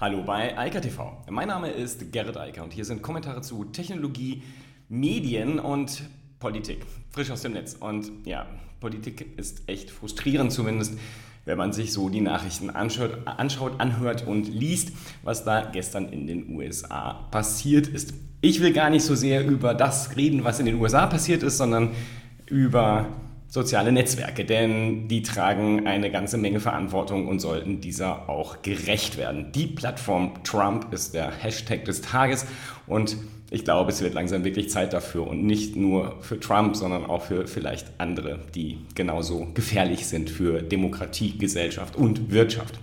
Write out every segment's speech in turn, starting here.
Hallo bei Eika TV. Mein Name ist Gerrit Eiker und hier sind Kommentare zu Technologie, Medien und Politik. Frisch aus dem Netz. Und ja, Politik ist echt frustrierend zumindest, wenn man sich so die Nachrichten anschaut, anschaut, anhört und liest, was da gestern in den USA passiert ist. Ich will gar nicht so sehr über das reden, was in den USA passiert ist, sondern über soziale Netzwerke, denn die tragen eine ganze Menge Verantwortung und sollten dieser auch gerecht werden. Die Plattform Trump ist der Hashtag des Tages und ich glaube, es wird langsam wirklich Zeit dafür und nicht nur für Trump, sondern auch für vielleicht andere, die genauso gefährlich sind für Demokratie, Gesellschaft und Wirtschaft.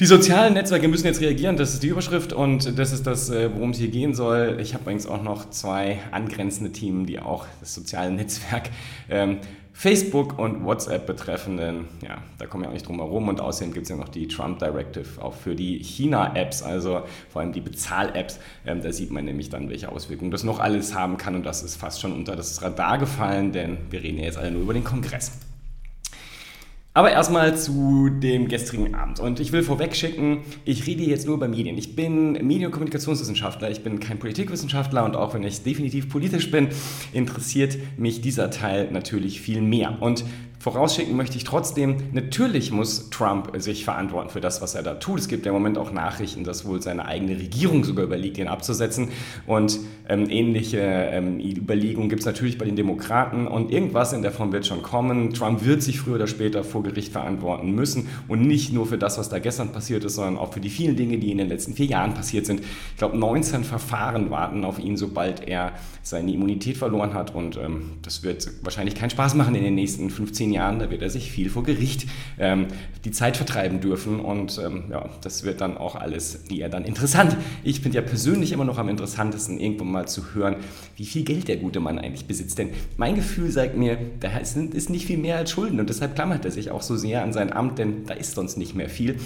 Die sozialen Netzwerke müssen jetzt reagieren, das ist die Überschrift und das ist das, äh, worum es hier gehen soll. Ich habe übrigens auch noch zwei angrenzende Themen, die auch das soziale Netzwerk ähm, Facebook und WhatsApp betreffenden, ja, da kommen wir auch nicht drum herum und außerdem gibt es ja noch die Trump Directive auch für die China-Apps, also vor allem die Bezahl-Apps. Ähm, da sieht man nämlich dann, welche Auswirkungen das noch alles haben kann und das ist fast schon unter das Radar gefallen, denn wir reden ja jetzt alle nur über den Kongress. Aber erstmal zu dem gestrigen Abend. Und ich will vorweg schicken, ich rede jetzt nur über Medien. Ich bin Medien- und Kommunikationswissenschaftler, ich bin kein Politikwissenschaftler und auch wenn ich definitiv politisch bin, interessiert mich dieser Teil natürlich viel mehr. Und Vorausschicken möchte ich trotzdem, natürlich muss Trump sich verantworten für das, was er da tut. Es gibt ja im Moment auch Nachrichten, dass wohl seine eigene Regierung sogar überlegt, ihn abzusetzen. Und ähm, ähnliche ähm, Überlegungen gibt es natürlich bei den Demokraten. Und irgendwas in der Form wird schon kommen. Trump wird sich früher oder später vor Gericht verantworten müssen. Und nicht nur für das, was da gestern passiert ist, sondern auch für die vielen Dinge, die in den letzten vier Jahren passiert sind. Ich glaube, 19 Verfahren warten auf ihn, sobald er seine Immunität verloren hat. Und ähm, das wird wahrscheinlich keinen Spaß machen in den nächsten 15 zehn Jahren, da wird er sich viel vor Gericht ähm, die Zeit vertreiben dürfen und ähm, ja, das wird dann auch alles eher dann interessant. Ich finde ja persönlich immer noch am interessantesten, irgendwann mal zu hören, wie viel Geld der gute Mann eigentlich besitzt. Denn mein Gefühl sagt mir, da ist nicht viel mehr als Schulden und deshalb klammert er sich auch so sehr an sein Amt, denn da ist sonst nicht mehr viel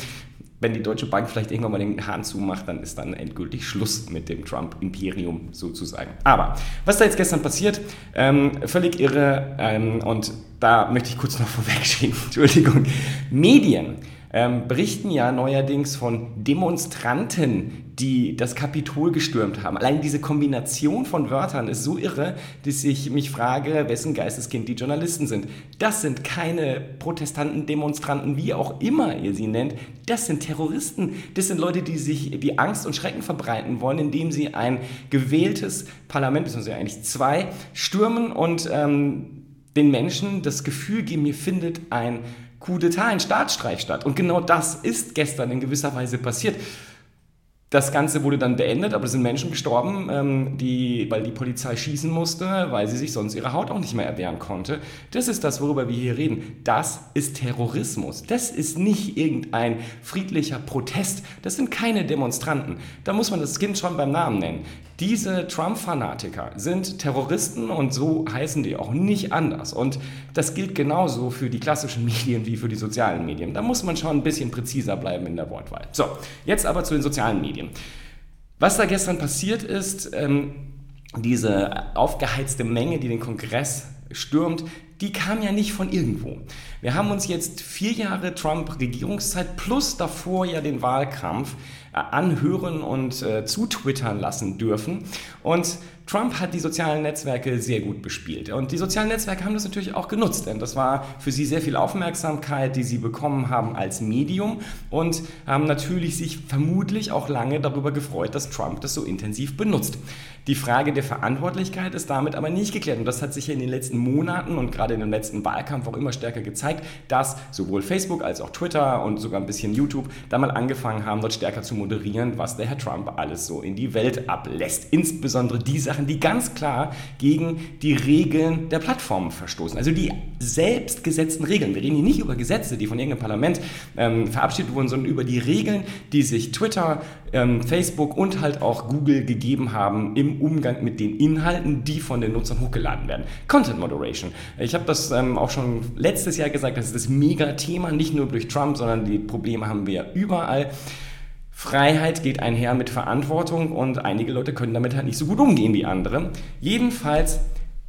wenn die Deutsche Bank vielleicht irgendwann mal den Hahn zumacht, dann ist dann endgültig Schluss mit dem Trump-Imperium sozusagen. Aber was da jetzt gestern passiert, ähm, völlig irre ähm, und da möchte ich kurz noch vorwegschieben, Entschuldigung, Medien ähm, berichten ja neuerdings von Demonstranten, die das Kapitol gestürmt haben. Allein diese Kombination von Wörtern ist so irre, dass ich mich frage, wessen Geisteskind die Journalisten sind. Das sind keine Protestanten, Demonstranten, wie auch immer ihr sie nennt. Das sind Terroristen. Das sind Leute, die sich die Angst und Schrecken verbreiten wollen, indem sie ein gewähltes Parlament, beziehungsweise eigentlich zwei, stürmen und ähm, den Menschen das Gefühl geben, hier findet ein Coup d'etat, ein Staatsstreich statt. Und genau das ist gestern in gewisser Weise passiert. Das Ganze wurde dann beendet, aber es sind Menschen gestorben, ähm, die, weil die Polizei schießen musste, weil sie sich sonst ihre Haut auch nicht mehr erwehren konnte. Das ist das, worüber wir hier reden. Das ist Terrorismus. Das ist nicht irgendein friedlicher Protest. Das sind keine Demonstranten. Da muss man das Kind schon beim Namen nennen. Diese Trump-Fanatiker sind Terroristen und so heißen die auch nicht anders. Und das gilt genauso für die klassischen Medien wie für die sozialen Medien. Da muss man schon ein bisschen präziser bleiben in der Wortwahl. So, jetzt aber zu den sozialen Medien. Was da gestern passiert ist, ähm, diese aufgeheizte Menge, die den Kongress stürmt, die kam ja nicht von irgendwo. Wir haben uns jetzt vier Jahre Trump-Regierungszeit plus davor ja den Wahlkampf äh, anhören und äh, zutwittern lassen dürfen. Und Trump hat die sozialen Netzwerke sehr gut bespielt. Und die sozialen Netzwerke haben das natürlich auch genutzt, denn das war für sie sehr viel Aufmerksamkeit, die sie bekommen haben als Medium und haben natürlich sich vermutlich auch lange darüber gefreut, dass Trump das so intensiv benutzt. Die Frage der Verantwortlichkeit ist damit aber nicht geklärt. Und das hat sich in den letzten Monaten und gerade in dem letzten Wahlkampf auch immer stärker gezeigt, dass sowohl Facebook als auch Twitter und sogar ein bisschen YouTube da mal angefangen haben, dort stärker zu moderieren, was der Herr Trump alles so in die Welt ablässt. Insbesondere die Sachen, die ganz klar gegen die Regeln der Plattformen verstoßen. Also die selbstgesetzten Regeln. Wir reden hier nicht über Gesetze, die von irgendeinem Parlament ähm, verabschiedet wurden, sondern über die Regeln, die sich Twitter, ähm, Facebook und halt auch Google gegeben haben im Umgang mit den Inhalten, die von den Nutzern hochgeladen werden. Content Moderation. Ich habe das ähm, auch schon letztes Jahr gesagt, das ist das Mega-Thema, nicht nur durch Trump, sondern die Probleme haben wir überall. Freiheit geht einher mit Verantwortung und einige Leute können damit halt nicht so gut umgehen wie andere. Jedenfalls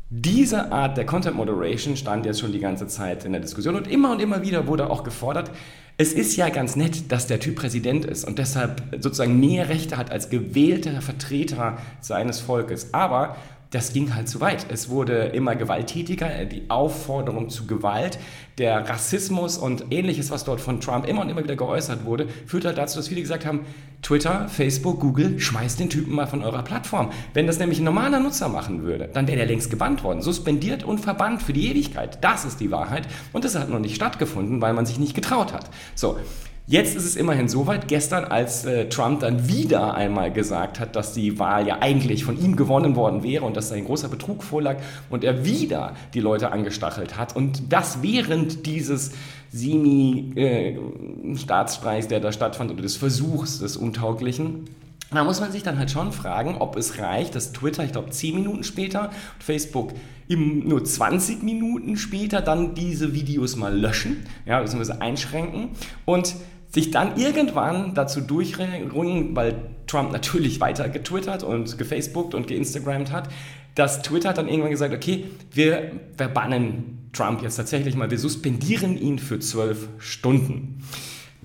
diese Art der Content Moderation stand jetzt schon die ganze Zeit in der Diskussion und immer und immer wieder wurde auch gefordert, es ist ja ganz nett, dass der Typ Präsident ist und deshalb sozusagen mehr Rechte hat als gewählter Vertreter seines Volkes. Aber das ging halt zu weit. Es wurde immer gewalttätiger, die Aufforderung zu Gewalt, der Rassismus und ähnliches, was dort von Trump immer und immer wieder geäußert wurde, führte halt dazu, dass viele gesagt haben, Twitter, Facebook, Google, schmeißt den Typen mal von eurer Plattform. Wenn das nämlich ein normaler Nutzer machen würde, dann wäre der längst gebannt worden, suspendiert und verbannt für die Ewigkeit. Das ist die Wahrheit und das hat noch nicht stattgefunden, weil man sich nicht getraut hat. So, Jetzt ist es immerhin soweit, gestern, als äh, Trump dann wieder einmal gesagt hat, dass die Wahl ja eigentlich von ihm gewonnen worden wäre und dass ein großer Betrug vorlag und er wieder die Leute angestachelt hat und das während dieses Semi-Staatsstreichs, äh, der da stattfand, oder des Versuchs des Untauglichen. Da muss man sich dann halt schon fragen, ob es reicht, dass Twitter, ich glaube, 10 Minuten später und Facebook im, nur 20 Minuten später dann diese Videos mal löschen, ja, beziehungsweise einschränken und sich dann irgendwann dazu durchringen, weil Trump natürlich weiter getwittert und gefacebookt und geinstagrammt hat, dass Twitter dann irgendwann gesagt, okay, wir verbannen Trump jetzt tatsächlich mal, wir suspendieren ihn für zwölf Stunden.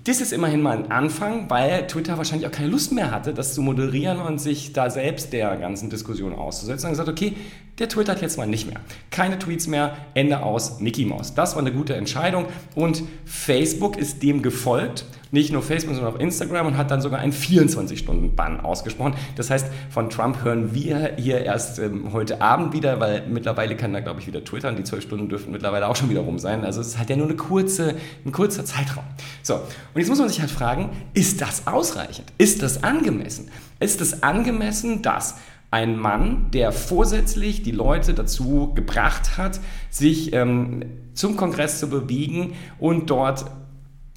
Das ist immerhin mal ein Anfang, weil Twitter wahrscheinlich auch keine Lust mehr hatte, das zu moderieren und sich da selbst der ganzen Diskussion auszusetzen. Und gesagt, okay, der twittert jetzt mal nicht mehr. Keine Tweets mehr, Ende aus, Mickey Mouse. Das war eine gute Entscheidung und Facebook ist dem gefolgt. Nicht nur Facebook, sondern auch Instagram und hat dann sogar einen 24-Stunden-Bann ausgesprochen. Das heißt, von Trump hören wir hier erst ähm, heute Abend wieder, weil mittlerweile kann er, glaube ich, wieder twittern. Die zwölf Stunden dürften mittlerweile auch schon wieder rum sein. Also es ist halt ja nur eine kurze, ein kurzer Zeitraum. So, und jetzt muss man sich halt fragen, ist das ausreichend? Ist das angemessen? Ist es angemessen, dass ein Mann, der vorsätzlich die Leute dazu gebracht hat, sich ähm, zum Kongress zu bewegen und dort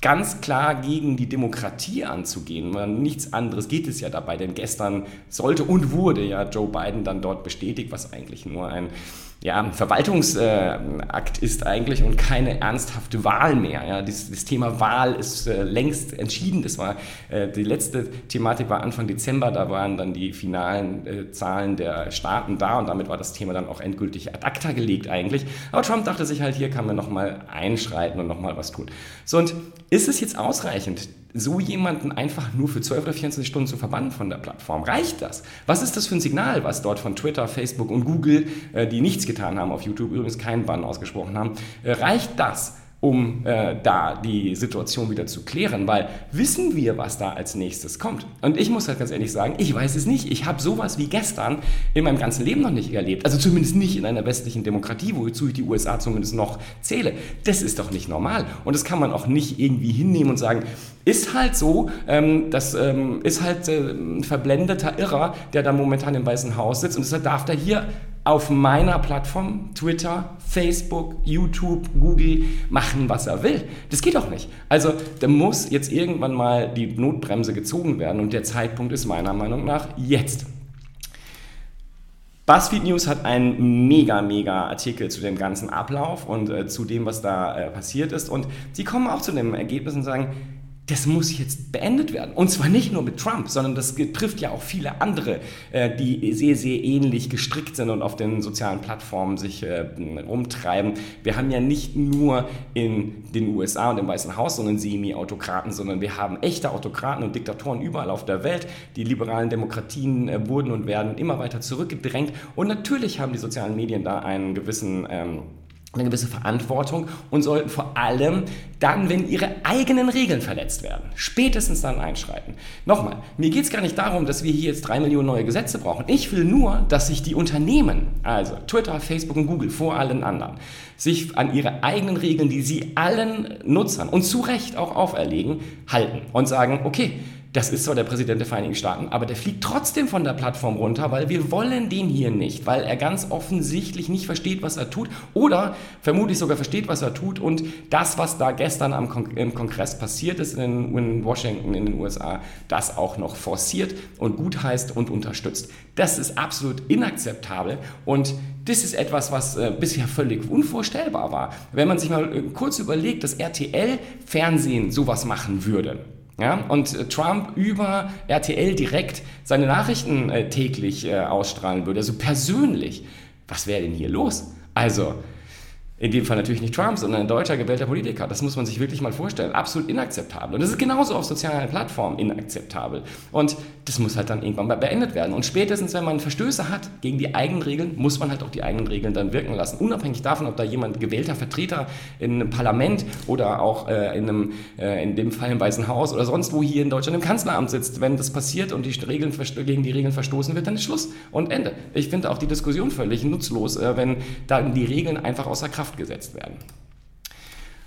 ganz klar gegen die Demokratie anzugehen. Nichts anderes geht es ja dabei, denn gestern sollte und wurde ja Joe Biden dann dort bestätigt, was eigentlich nur ein ja, Verwaltungsakt ist eigentlich und keine ernsthafte Wahl mehr. Ja. Das, das Thema Wahl ist äh, längst entschieden. Das war äh, die letzte Thematik war Anfang Dezember, da waren dann die finalen äh, Zahlen der Staaten da und damit war das Thema dann auch endgültig ad acta gelegt eigentlich. Aber Trump dachte sich halt, hier kann man nochmal einschreiten und nochmal was tun. So, und ist es jetzt ausreichend, so jemanden einfach nur für 12 oder 24 Stunden zu verbannen von der Plattform? Reicht das? Was ist das für ein Signal, was dort von Twitter, Facebook und Google, äh, die nichts getan haben, auf YouTube übrigens keinen Bann ausgesprochen haben, äh, reicht das? Um äh, da die Situation wieder zu klären, weil wissen wir, was da als nächstes kommt. Und ich muss halt ganz ehrlich sagen, ich weiß es nicht. Ich habe sowas wie gestern in meinem ganzen Leben noch nicht erlebt. Also zumindest nicht in einer westlichen Demokratie, wozu ich die USA zumindest noch zähle. Das ist doch nicht normal. Und das kann man auch nicht irgendwie hinnehmen und sagen, ist halt so, ähm, das ähm, ist halt äh, ein verblendeter Irrer, der da momentan im Weißen Haus sitzt und deshalb darf der hier auf meiner Plattform, Twitter, Facebook, YouTube, Google, machen, was er will. Das geht doch nicht. Also da muss jetzt irgendwann mal die Notbremse gezogen werden und der Zeitpunkt ist meiner Meinung nach jetzt. BuzzFeed News hat einen mega, mega Artikel zu dem ganzen Ablauf und äh, zu dem, was da äh, passiert ist. Und sie kommen auch zu dem Ergebnis und sagen, das muss jetzt beendet werden. Und zwar nicht nur mit Trump, sondern das betrifft ja auch viele andere, äh, die sehr, sehr ähnlich gestrickt sind und auf den sozialen Plattformen sich äh, rumtreiben. Wir haben ja nicht nur in den USA und im Weißen Haus so einen Semi-Autokraten, sondern wir haben echte Autokraten und Diktatoren überall auf der Welt. Die liberalen Demokratien äh, wurden und werden immer weiter zurückgedrängt. Und natürlich haben die sozialen Medien da einen gewissen... Ähm, eine gewisse Verantwortung und sollten vor allem dann, wenn ihre eigenen Regeln verletzt werden, spätestens dann einschreiten. Nochmal, mir geht es gar nicht darum, dass wir hier jetzt drei Millionen neue Gesetze brauchen. Ich will nur, dass sich die Unternehmen, also Twitter, Facebook und Google vor allen anderen, sich an ihre eigenen Regeln, die sie allen Nutzern und zu Recht auch auferlegen, halten und sagen, okay, das ist zwar der Präsident der Vereinigten Staaten, aber der fliegt trotzdem von der Plattform runter, weil wir wollen den hier nicht, weil er ganz offensichtlich nicht versteht, was er tut oder vermutlich sogar versteht, was er tut und das, was da gestern am Kon im Kongress passiert ist in, in Washington in den USA, das auch noch forciert und gutheißt und unterstützt. Das ist absolut inakzeptabel und das ist etwas, was äh, bisher völlig unvorstellbar war. Wenn man sich mal äh, kurz überlegt, dass RTL Fernsehen sowas machen würde, ja, und äh, Trump über RTL direkt seine Nachrichten äh, täglich äh, ausstrahlen würde, also persönlich. Was wäre denn hier los? Also, in dem Fall natürlich nicht Trump, sondern ein deutscher gewählter Politiker. Das muss man sich wirklich mal vorstellen. Absolut inakzeptabel. Und das ist genauso auf sozialen Plattformen inakzeptabel. Und das muss halt dann irgendwann mal beendet werden. Und spätestens, wenn man Verstöße hat gegen die eigenen Regeln, muss man halt auch die eigenen Regeln dann wirken lassen. Unabhängig davon, ob da jemand gewählter Vertreter in einem Parlament oder auch äh, in, einem, äh, in dem Fall im Weißen Haus oder sonst wo hier in Deutschland im Kanzleramt sitzt, wenn das passiert und die Regeln gegen die Regeln verstoßen wird, dann ist Schluss und Ende. Ich finde auch die Diskussion völlig nutzlos, äh, wenn dann die Regeln einfach außer Kraft Kraft gesetzt werden.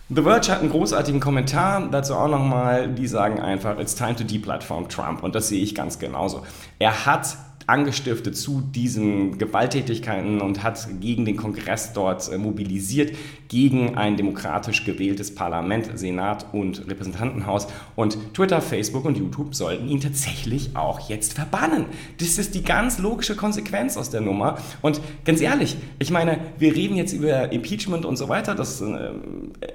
The Verge hat einen großartigen Kommentar dazu auch nochmal. Die sagen einfach, it's time to deplatform Trump. Und das sehe ich ganz genauso. Er hat angestiftet zu diesen Gewalttätigkeiten und hat gegen den Kongress dort äh, mobilisiert, gegen ein demokratisch gewähltes Parlament, Senat und Repräsentantenhaus. Und Twitter, Facebook und YouTube sollten ihn tatsächlich auch jetzt verbannen. Das ist die ganz logische Konsequenz aus der Nummer. Und ganz ehrlich, ich meine, wir reden jetzt über Impeachment und so weiter. Das, äh,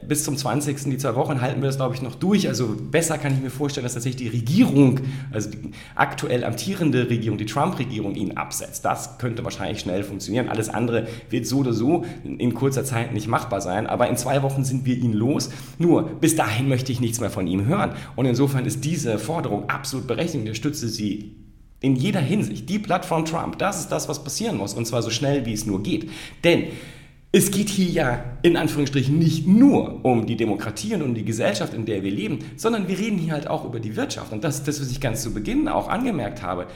bis zum 20. die zwei Wochen halten wir das, glaube ich, noch durch. Also besser kann ich mir vorstellen, dass tatsächlich die Regierung, also die aktuell amtierende Regierung, die Trump Regierung ihn absetzt. Das könnte wahrscheinlich schnell funktionieren. Alles andere wird so oder so in kurzer Zeit nicht machbar sein. Aber in zwei Wochen sind wir ihn los. Nur bis dahin möchte ich nichts mehr von ihm hören. Und insofern ist diese Forderung absolut berechtigt. Ich stütze sie in jeder Hinsicht. Die Plattform Trump, das ist das, was passieren muss. Und zwar so schnell, wie es nur geht. Denn es geht hier ja in Anführungsstrichen nicht nur um die Demokratie und um die Gesellschaft, in der wir leben, sondern wir reden hier halt auch über die Wirtschaft. Und das ist das, was ich ganz zu Beginn auch angemerkt habe.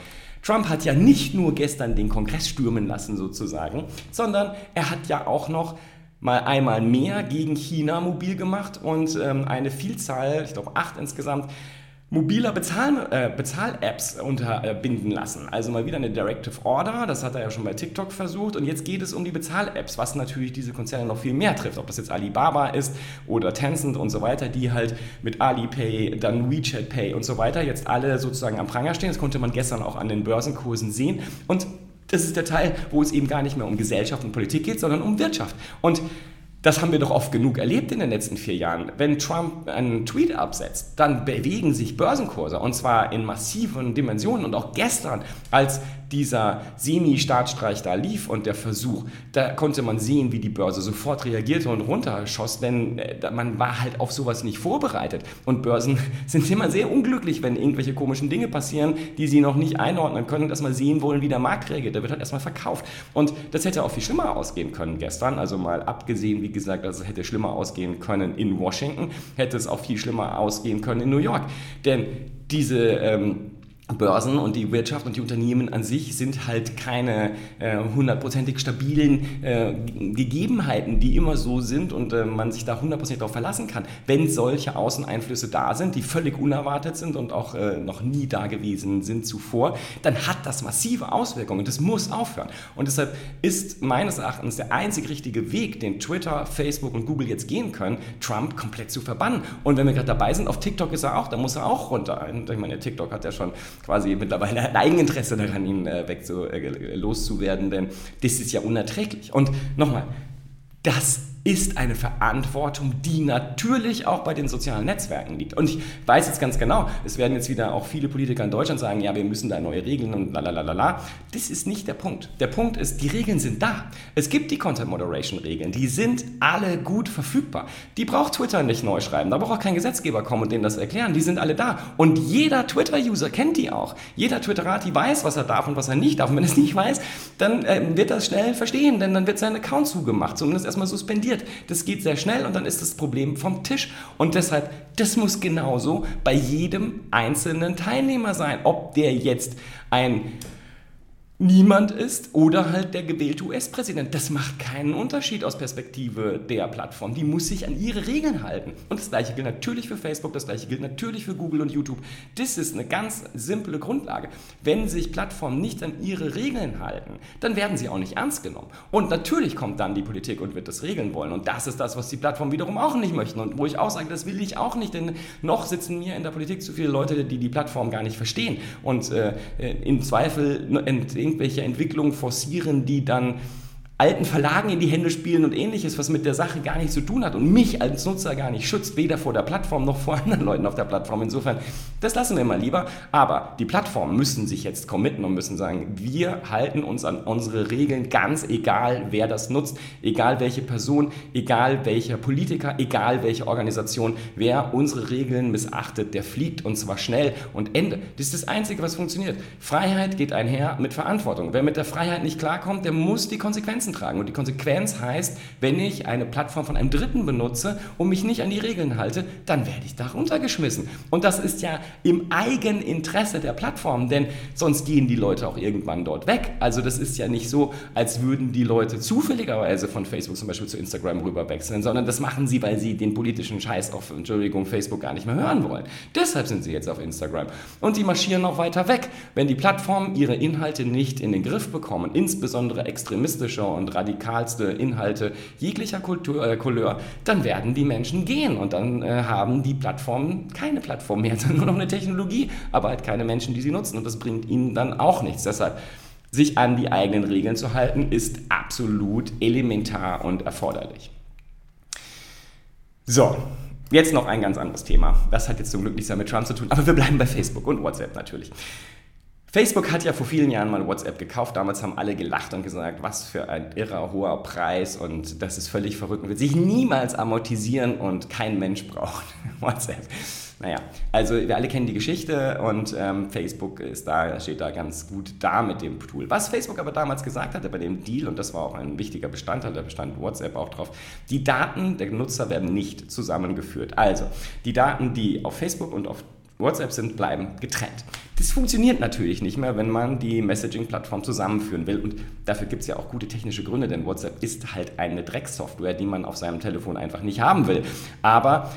Trump hat ja nicht nur gestern den Kongress stürmen lassen sozusagen, sondern er hat ja auch noch mal einmal mehr gegen China mobil gemacht und ähm, eine Vielzahl, ich glaube acht insgesamt, mobiler Bezahl, äh, Bezahl-Apps unterbinden lassen. Also mal wieder eine Directive Order, das hat er ja schon bei TikTok versucht. Und jetzt geht es um die Bezahl-Apps, was natürlich diese Konzerne noch viel mehr trifft. Ob das jetzt Alibaba ist oder Tencent und so weiter, die halt mit Alipay, dann WeChat Pay und so weiter jetzt alle sozusagen am Pranger stehen. Das konnte man gestern auch an den Börsenkursen sehen. Und das ist der Teil, wo es eben gar nicht mehr um Gesellschaft und Politik geht, sondern um Wirtschaft. Und das haben wir doch oft genug erlebt in den letzten vier Jahren. Wenn Trump einen Tweet absetzt, dann bewegen sich Börsenkurse und zwar in massiven Dimensionen. Und auch gestern, als dieser Semi-Staatsstreich da lief und der Versuch, da konnte man sehen, wie die Börse sofort reagierte und runterschoss, denn äh, man war halt auf sowas nicht vorbereitet. Und Börsen sind immer sehr unglücklich, wenn irgendwelche komischen Dinge passieren, die sie noch nicht einordnen können und erstmal sehen wollen, wie der Markt reagiert. Da wird halt erstmal verkauft. Und das hätte auch viel schlimmer ausgehen können gestern. Also mal abgesehen, wie gesagt, dass es hätte schlimmer ausgehen können in Washington, hätte es auch viel schlimmer ausgehen können in New York. Denn diese ähm, Börsen und die Wirtschaft und die Unternehmen an sich sind halt keine äh, hundertprozentig äh, stabilen äh, Gegebenheiten, die immer so sind und äh, man sich da hundertprozentig darauf verlassen kann. Wenn solche Außeneinflüsse da sind, die völlig unerwartet sind und auch äh, noch nie da gewesen sind zuvor, dann hat das massive Auswirkungen und das muss aufhören. Und deshalb ist meines Erachtens der einzig richtige Weg, den Twitter, Facebook und Google jetzt gehen können, Trump komplett zu verbannen. Und wenn wir gerade dabei sind, auf TikTok ist er auch, da muss er auch runter. Ich meine, TikTok hat ja schon quasi mittlerweile ein Eigeninteresse daran, ihn äh, weg zu, äh, loszuwerden, denn das ist ja unerträglich. Und nochmal, das ist eine Verantwortung, die natürlich auch bei den sozialen Netzwerken liegt. Und ich weiß jetzt ganz genau, es werden jetzt wieder auch viele Politiker in Deutschland sagen, ja, wir müssen da neue Regeln und la. Das ist nicht der Punkt. Der Punkt ist, die Regeln sind da. Es gibt die Content Moderation Regeln, die sind alle gut verfügbar. Die braucht Twitter nicht neu schreiben, da braucht auch kein Gesetzgeber kommen und denen das erklären. Die sind alle da. Und jeder Twitter-User kennt die auch. Jeder Twitterati weiß, was er darf und was er nicht darf. Und wenn er es nicht weiß, dann äh, wird es schnell verstehen, denn dann wird sein Account zugemacht, zumindest erstmal suspendiert passiert. Das geht sehr schnell und dann ist das Problem vom Tisch. Und deshalb, das muss genauso bei jedem einzelnen Teilnehmer sein. Ob der jetzt ein niemand ist oder halt der gewählte US-Präsident. Das macht keinen Unterschied aus Perspektive der Plattform. Die muss sich an ihre Regeln halten. Und das gleiche gilt natürlich für Facebook, das gleiche gilt natürlich für Google und YouTube. Das ist eine ganz simple Grundlage. Wenn sich Plattformen nicht an ihre Regeln halten, dann werden sie auch nicht ernst genommen. Und natürlich kommt dann die Politik und wird das regeln wollen. Und das ist das, was die Plattformen wiederum auch nicht möchten. Und wo ich auch sage, das will ich auch nicht, denn noch sitzen mir in der Politik zu viele Leute, die die Plattform gar nicht verstehen. Und äh, im Zweifel irgendwelche Entwicklungen forcieren, die dann alten Verlagen in die Hände spielen und ähnliches, was mit der Sache gar nichts zu tun hat und mich als Nutzer gar nicht schützt, weder vor der Plattform noch vor anderen Leuten auf der Plattform. Insofern, das lassen wir mal lieber. Aber die Plattformen müssen sich jetzt committen und müssen sagen, wir halten uns an unsere Regeln, ganz egal, wer das nutzt, egal welche Person, egal welcher Politiker, egal welche Organisation, wer unsere Regeln missachtet, der fliegt und zwar schnell und Ende. Das ist das Einzige, was funktioniert. Freiheit geht einher mit Verantwortung. Wer mit der Freiheit nicht klarkommt, der muss die Konsequenzen Konsequenzen tragen. Und die Konsequenz heißt, wenn ich eine Plattform von einem Dritten benutze und mich nicht an die Regeln halte, dann werde ich da runtergeschmissen. Und das ist ja im Eigeninteresse der Plattform, denn sonst gehen die Leute auch irgendwann dort weg. Also das ist ja nicht so, als würden die Leute zufälligerweise von Facebook zum Beispiel zu Instagram rüber wechseln, sondern das machen sie, weil sie den politischen Scheiß auf, Entschuldigung, Facebook gar nicht mehr hören wollen. Deshalb sind sie jetzt auf Instagram. Und die marschieren noch weiter weg. Wenn die Plattformen ihre Inhalte nicht in den Griff bekommen, insbesondere extremistische und radikalste Inhalte jeglicher Kultur, äh, Couleur, dann werden die Menschen gehen und dann äh, haben die Plattformen keine Plattform mehr, sondern nur noch eine Technologie, aber halt keine Menschen, die sie nutzen und das bringt ihnen dann auch nichts. Deshalb sich an die eigenen Regeln zu halten, ist absolut elementar und erforderlich. So, jetzt noch ein ganz anderes Thema. Das hat jetzt zum Glück nichts mit Trump zu tun, aber wir bleiben bei Facebook und WhatsApp natürlich. Facebook hat ja vor vielen Jahren mal WhatsApp gekauft. Damals haben alle gelacht und gesagt, was für ein irrer hoher Preis und das ist völlig verrückt und wird sich niemals amortisieren und kein Mensch braucht WhatsApp. Naja, also wir alle kennen die Geschichte und ähm, Facebook ist da, steht da ganz gut da mit dem Tool. Was Facebook aber damals gesagt hatte bei dem Deal, und das war auch ein wichtiger Bestandteil, da bestand WhatsApp auch drauf, die Daten der Nutzer werden nicht zusammengeführt. Also die Daten, die auf Facebook und auf WhatsApp sind, bleiben getrennt. Das funktioniert natürlich nicht mehr, wenn man die Messaging-Plattform zusammenführen will. Und dafür gibt es ja auch gute technische Gründe, denn WhatsApp ist halt eine Drecksoftware, die man auf seinem Telefon einfach nicht haben will. Aber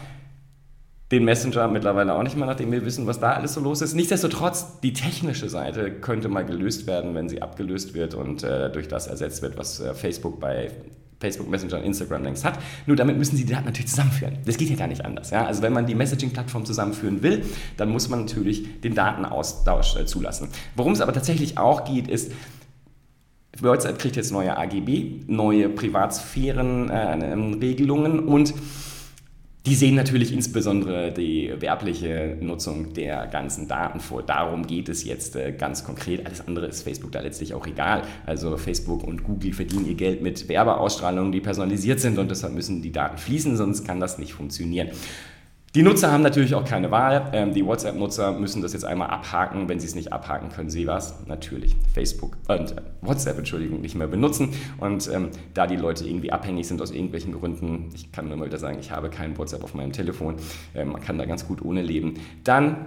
den Messenger mittlerweile auch nicht mehr, nachdem wir wissen, was da alles so los ist. Nichtsdestotrotz, die technische Seite könnte mal gelöst werden, wenn sie abgelöst wird und äh, durch das ersetzt wird, was äh, Facebook bei Facebook Messenger und Instagram längst hat. Nur damit müssen sie die Daten natürlich zusammenführen. Das geht ja gar nicht anders. Ja? Also wenn man die Messaging-Plattform zusammenführen will, dann muss man natürlich den Datenaustausch äh, zulassen. Worum es aber tatsächlich auch geht, ist, WhatsApp kriegt jetzt neue AGB, neue Privatsphären-Regelungen äh, und die sehen natürlich insbesondere die werbliche Nutzung der ganzen Daten vor. Darum geht es jetzt äh, ganz konkret. Alles andere ist Facebook da letztlich auch egal. Also Facebook und Google verdienen ihr Geld mit Werbeausstrahlungen, die personalisiert sind und deshalb müssen die Daten fließen, sonst kann das nicht funktionieren. Die Nutzer haben natürlich auch keine Wahl. Ähm, die WhatsApp-Nutzer müssen das jetzt einmal abhaken. Wenn sie es nicht abhaken, können sie was? Natürlich Facebook und äh, WhatsApp, Entschuldigung, nicht mehr benutzen. Und ähm, da die Leute irgendwie abhängig sind aus irgendwelchen Gründen, ich kann nur mal wieder sagen, ich habe keinen WhatsApp auf meinem Telefon, äh, man kann da ganz gut ohne leben, dann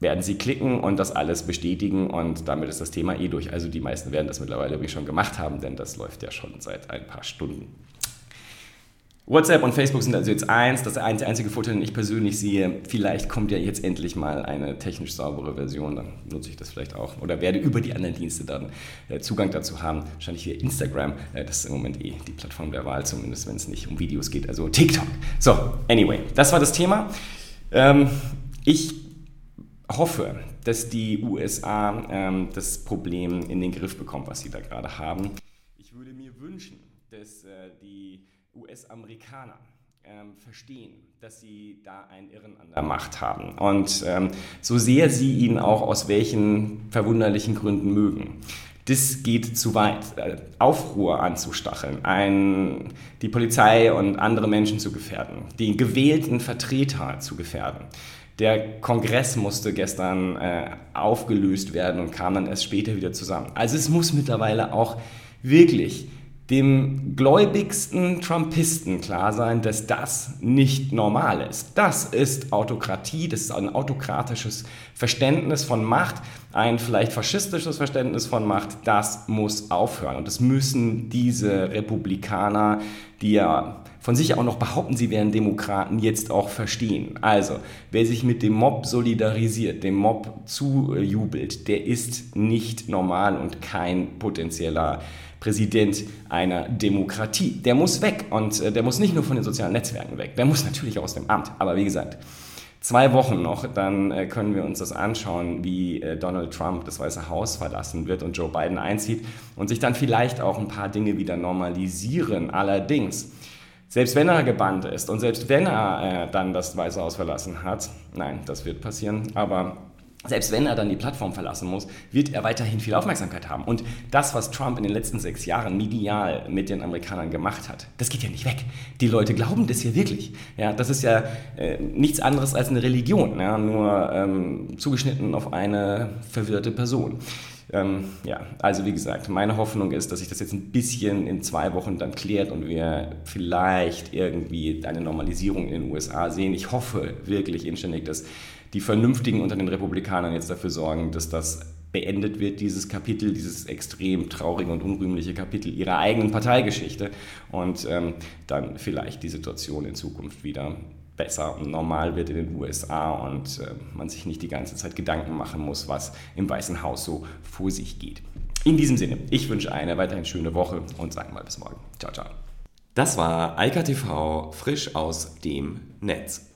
werden sie klicken und das alles bestätigen und damit ist das Thema eh durch. Also die meisten werden das mittlerweile wirklich schon gemacht haben, denn das läuft ja schon seit ein paar Stunden. WhatsApp und Facebook sind also jetzt eins. Das ist der einzige Vorteil, den ich persönlich sehe. Vielleicht kommt ja jetzt endlich mal eine technisch saubere Version. Dann nutze ich das vielleicht auch. Oder werde über die anderen Dienste dann äh, Zugang dazu haben. Wahrscheinlich hier Instagram. Äh, das ist im Moment eh die Plattform der Wahl, zumindest wenn es nicht um Videos geht. Also TikTok. So, anyway, das war das Thema. Ähm, ich hoffe, dass die USA ähm, das Problem in den Griff bekommt, was sie da gerade haben. Ich würde mir wünschen, dass äh, die US-Amerikaner ähm, verstehen, dass sie da einen Irren an der Macht haben. Und ähm, so sehr sie ihn auch aus welchen verwunderlichen Gründen mögen. Das geht zu weit. Äh, Aufruhr anzustacheln, ein, die Polizei und andere Menschen zu gefährden, die gewählten Vertreter zu gefährden. Der Kongress musste gestern äh, aufgelöst werden und kam dann erst später wieder zusammen. Also es muss mittlerweile auch wirklich dem gläubigsten Trumpisten klar sein, dass das nicht normal ist. Das ist Autokratie, das ist ein autokratisches Verständnis von Macht, ein vielleicht faschistisches Verständnis von Macht. Das muss aufhören. Und das müssen diese Republikaner, die ja von sich auch noch behaupten, sie wären Demokraten, jetzt auch verstehen. Also, wer sich mit dem Mob solidarisiert, dem Mob zujubelt, der ist nicht normal und kein potenzieller Präsident einer Demokratie. Der muss weg und äh, der muss nicht nur von den sozialen Netzwerken weg, der muss natürlich auch aus dem Amt. Aber wie gesagt, zwei Wochen noch, dann äh, können wir uns das anschauen, wie äh, Donald Trump das Weiße Haus verlassen wird und Joe Biden einzieht und sich dann vielleicht auch ein paar Dinge wieder normalisieren. Allerdings, selbst wenn er gebannt ist und selbst wenn er dann das Weiße Haus verlassen hat, nein, das wird passieren, aber selbst wenn er dann die Plattform verlassen muss, wird er weiterhin viel Aufmerksamkeit haben. Und das, was Trump in den letzten sechs Jahren medial mit den Amerikanern gemacht hat, das geht ja nicht weg. Die Leute glauben das ja wirklich. Ja, das ist ja äh, nichts anderes als eine Religion, ja, nur ähm, zugeschnitten auf eine verwirrte Person. Ähm, ja, also wie gesagt, meine Hoffnung ist, dass sich das jetzt ein bisschen in zwei Wochen dann klärt und wir vielleicht irgendwie eine Normalisierung in den USA sehen. Ich hoffe wirklich inständig, dass die Vernünftigen unter den Republikanern jetzt dafür sorgen, dass das beendet wird, dieses Kapitel, dieses extrem traurige und unrühmliche Kapitel ihrer eigenen Parteigeschichte und ähm, dann vielleicht die Situation in Zukunft wieder besser und normal wird in den USA und äh, man sich nicht die ganze Zeit Gedanken machen muss, was im Weißen Haus so vor sich geht. In diesem Sinne, ich wünsche eine weiterhin schöne Woche und sage mal bis morgen. Ciao, ciao. Das war Eika TV frisch aus dem Netz.